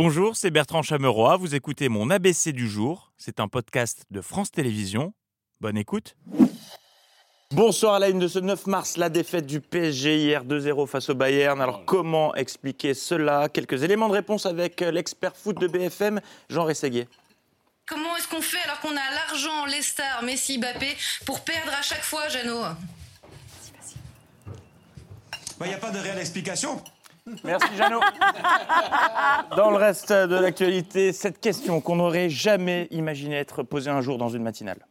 Bonjour, c'est Bertrand Chameroy. Vous écoutez mon ABC du jour. C'est un podcast de France Télévisions. Bonne écoute. Bonsoir à la une de ce 9 mars, la défaite du PSG hier 2-0 face au Bayern. Alors comment expliquer cela? Quelques éléments de réponse avec l'expert foot de BFM, Jean Rességuier. Comment est-ce qu'on fait alors qu'on a l'argent, les stars, Messi, Mbappé, pour perdre à chaque fois, Jeannot? Il n'y a pas de réelle explication. Merci Jeannot. Dans le reste de l'actualité, cette question qu'on n'aurait jamais imaginé être posée un jour dans une matinale.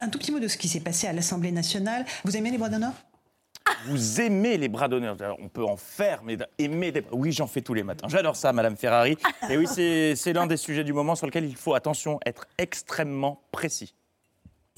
Un tout petit mot de ce qui s'est passé à l'Assemblée nationale. Vous aimez les bras d'honneur? Vous aimez les bras d'honneur. On peut en faire, mais aimer des Oui, j'en fais tous les matins. J'adore ça, Madame Ferrari. Et oui, c'est c'est l'un des sujets du moment sur lequel il faut, attention, être extrêmement précis.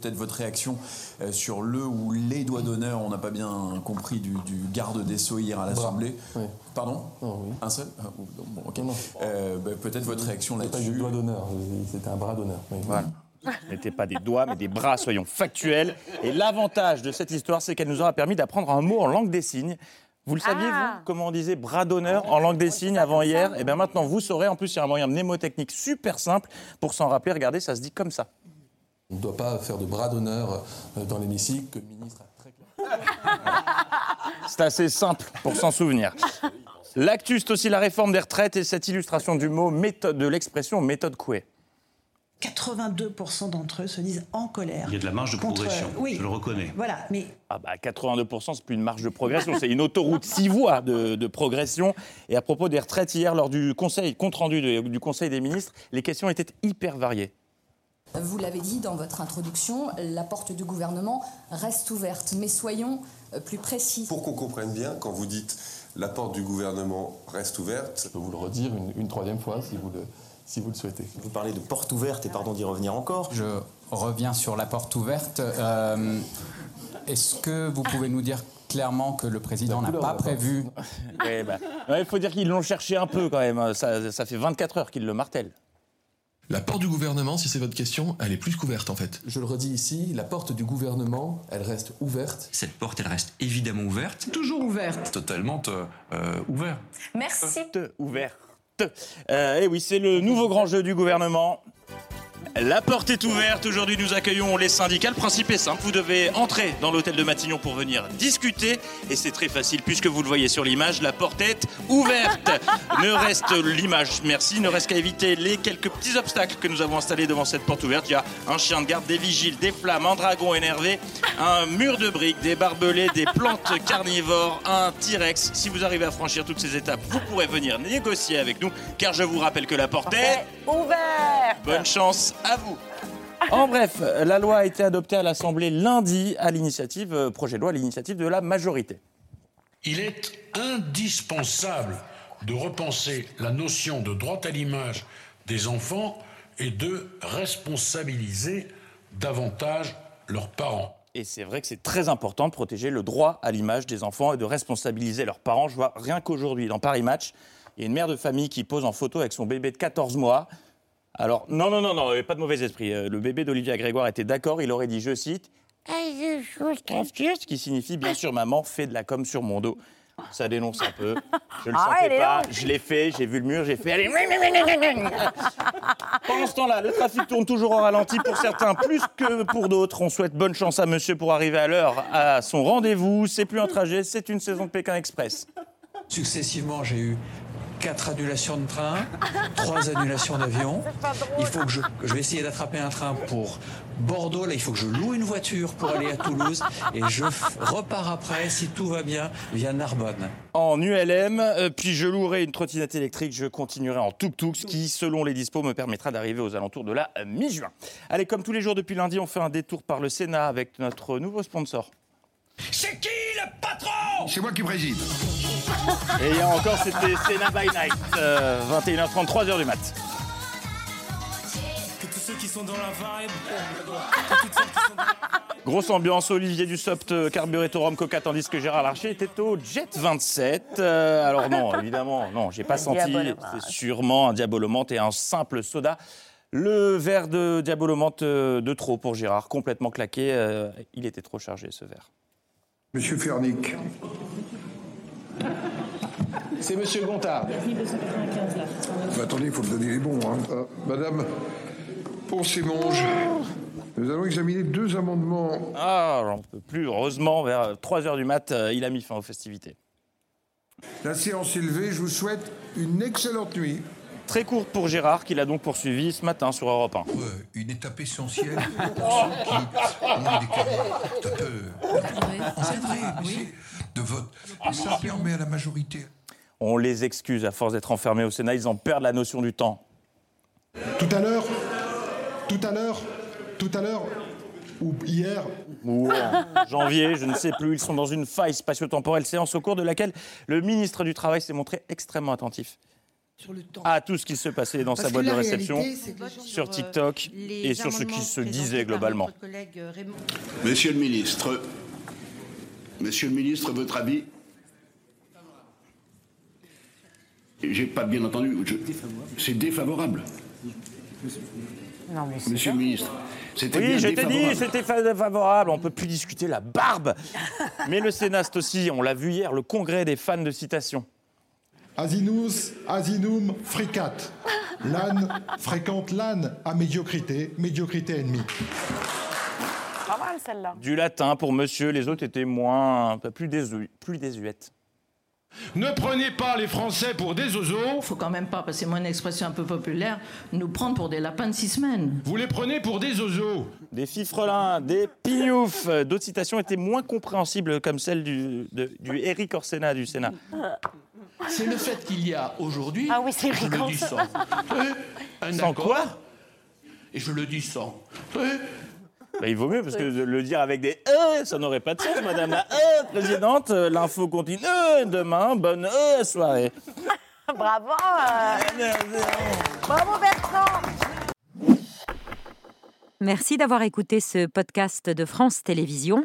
Peut-être votre réaction euh, sur le ou les doigts d'honneur, on n'a pas bien compris du, du garde des Sceaux hier à l'Assemblée. oui. Pardon Non, oui. Un seul Ah, bon. Euh, bah, Peut-être votre réaction C'était pas là-dessus. du doigt d'honneur, euh, c'était un bras d'honneur. oui. Voilà. Ce n'était pas des doigts, mais des bras, soyons factuels. Et l'avantage de cette histoire, c'est qu'elle nous aura permis d'apprendre un mot en langue des signes. Vous le saviez, vous, comment on disait bras d'honneur en langue des signes avant hier? Et bien maintenant, vous saurez. En plus, il y a un moyen mnémotechnique super simple pour s'en rappeler. Regardez, ça se dit comme ça. On ne doit pas faire de bras d'honneur euh, dans l'hémicycle, que le ministre a très clairement. C'est assez simple pour s'en souvenir. L'actu, c'est aussi la réforme des retraites et cette illustration du mot méthode, de l'expression méthode Coué. 82% d'entre eux se disent en colère. Il y a de la marge de contre- progression, Oui. je le reconnais. Voilà, mais Ah bah 82%, c'est plus une marge de progression, c'est une autoroute six voies de, de progression. Et à propos des retraites, hier, lors du conseil, compte rendu de- du Conseil des ministres, les questions étaient hyper variées. Vous l'avez dit dans votre introduction, la porte du gouvernement reste ouverte. Mais soyons euh, plus précis. Pour qu'on comprenne bien, quand vous dites la porte du gouvernement reste ouverte, Je peux vous le redire une, une troisième fois si vous le, si vous le souhaitez. Vous parlez de porte ouverte et pardon d'y revenir encore. Je reviens sur la porte ouverte. Euh, Est-ce que vous pouvez nous dire clairement que le président n'a pas prévu Ouais, bah, ouais, Il faut dire qu'ils l'ont cherché un peu quand même, ça, ça fait 24 heures qu'ils le martèlent. La porte du gouvernement, si c'est votre question, elle est plus qu'ouverte en fait. Je le redis ici, la porte du gouvernement, elle reste ouverte. Cette porte, elle reste évidemment ouverte. Toujours ouverte. Totalement euh, ouvert. Merci. Te- ouverte. Euh, et oui, c'est le nouveau grand jeu du gouvernement. La porte est ouverte. Aujourd'hui, nous accueillons les syndicats. Le principe est simple. Vous devez entrer dans l'hôtel de Matignon pour venir discuter. Et c'est très facile puisque vous le voyez sur l'image. La porte est ouverte. ne reste l'image, merci. Ne reste qu'à éviter les quelques petits obstacles que nous avons installés devant cette porte ouverte. Il y a un chien de garde, des vigiles, des flammes, un dragon énervé, un mur de briques, des barbelés, des plantes carnivores, un T-Rex. Si vous arrivez à franchir toutes ces étapes, vous pourrez venir négocier avec nous. Car je vous rappelle que la porte est Ouvert Bonne chance à vous. En bref, la loi a été adoptée à l'Assemblée lundi à l'initiative, euh, projet de loi à l'initiative de la majorité. Il est indispensable de repenser la notion de droit à l'image des enfants et de responsabiliser davantage leurs parents. Et c'est vrai que c'est très important de protéger le droit à l'image des enfants et de responsabiliser leurs parents. Je vois rien qu'aujourd'hui, dans Paris Match, il y a une mère de famille qui pose en photo avec son bébé de 14 mois. Alors, non, non, non, non, pas de mauvais esprit. Euh, Le bébé d'Olivia Grégoire était d'accord, il aurait dit, je cite, ce qui signifie, bien sûr, maman fait de la com sur mon dos. Ça dénonce un peu. Je le Ah, sentais pas. Je l'ai fait, j'ai vu le mur, j'ai fait. Allez. Pendant ce temps-là, le trafic tourne toujours au ralenti pour certains, plus que pour d'autres. On souhaite bonne chance à monsieur pour arriver à l'heure à son rendez-vous. C'est plus un trajet, c'est une saison de Pékin Express. Successivement, j'ai eu quatre annulations de train, trois annulations d'avion. Il faut que je, je vais essayer d'attraper un train pour Bordeaux. Là, il faut que je loue une voiture pour aller à Toulouse et je repars après, si tout va bien, via Narbonne. En ULM, euh, puis je louerai une trottinette électrique, je continuerai en tuk-tuk, ce qui, selon les dispos, me permettra d'arriver aux alentours de la euh, mi-juin. Allez, comme tous les jours depuis lundi, on fait un détour par le Sénat avec notre nouveau sponsor. C'est qui patron C'est moi qui préside. Et encore, c'était Sénat by Night, euh, 21h30, 3h du mat. Que tous ceux qui sont dans la vibe. Grosse ambiance, Olivier Dussopt euh, carburé au rhum coca, tandis que Gérard Larcher était au Jet 27. Euh, alors non, évidemment, non, j'ai pas Un senti, c'est sûrement un diabolomante et un simple soda. Le verre de diabolomante euh, de trop pour Gérard, complètement claqué, euh, il était trop chargé ce verre. Monsieur Fernic. C'est Monsieur Gontard. Mais attendez, il faut me donner les bons. hein. Ah, Madame Ponce-Monge, nous allons examiner deux amendements. Ah, j'en peux plus. Heureusement, vers 3h du mat, euh, il a mis fin aux festivités. La séance est levée. Je vous souhaite une excellente nuit. Très courte pour Gérard, qu'il a donc poursuivi ce matin sur Europe 1. Une étape essentielle pour ceux qui ont des carrières un peu mais c'est de vote. Et ça permet à la majorité On les excuse, à force d'être enfermés au Sénat, ils en perdent la notion du temps. Tout à l'heure, tout à l'heure, tout à l'heure, ou hier. Ou en janvier, je ne sais plus, ils sont dans une faille spatio-temporelle, séance au cours de laquelle le ministre du Travail s'est montré extrêmement attentif à tout ce qui se passait dans Parce sa boîte de réception, réalité, que sur TikTok euh, les et sur ce qui se disait globalement. euh, Monsieur le ministre, Monsieur le ministre, votre avis? J'ai pas bien entendu. je- C'est défavorable. Non, mais c'est Monsieur le ministre, c'était bien Oui, je t'ai dit, défavorable. c'était fa- favorable, on peut plus discuter la barbe. Mais le Sénat, c'est aussi, on l'a vu hier, le congrès des fans de citation. Asinus, asinum, fricat. L'âne fréquente l'âne à médiocrité, médiocrité ennemie. Pas mal celle-là. Du latin pour monsieur, les autres étaient moins, plus, désu- plus désuètes. Ne prenez pas les Français pour des oiseaux. Faut quand même pas, parce que c'est moi une expression un peu populaire, nous prendre pour des lapins de six semaines. Vous les prenez pour des oiseaux. Des fifrelins, des pignoufs. D'autres citations étaient moins compréhensibles, comme celle du, de- du Eric Orsena du Sénat. C'est le fait qu'il y a aujourd'hui, Ah oui, c'est je le dis sans, un Sans accord, quoi? Et je le dis sans. Bah, il vaut mieux, parce que de le dire avec des E, ça n'aurait pas de sens, madame la E, présidente. L'info continue Euh, demain. Bonne E, soirée. Bravo euh. Bravo Bertrand Merci d'avoir écouté ce podcast de France Télévisions.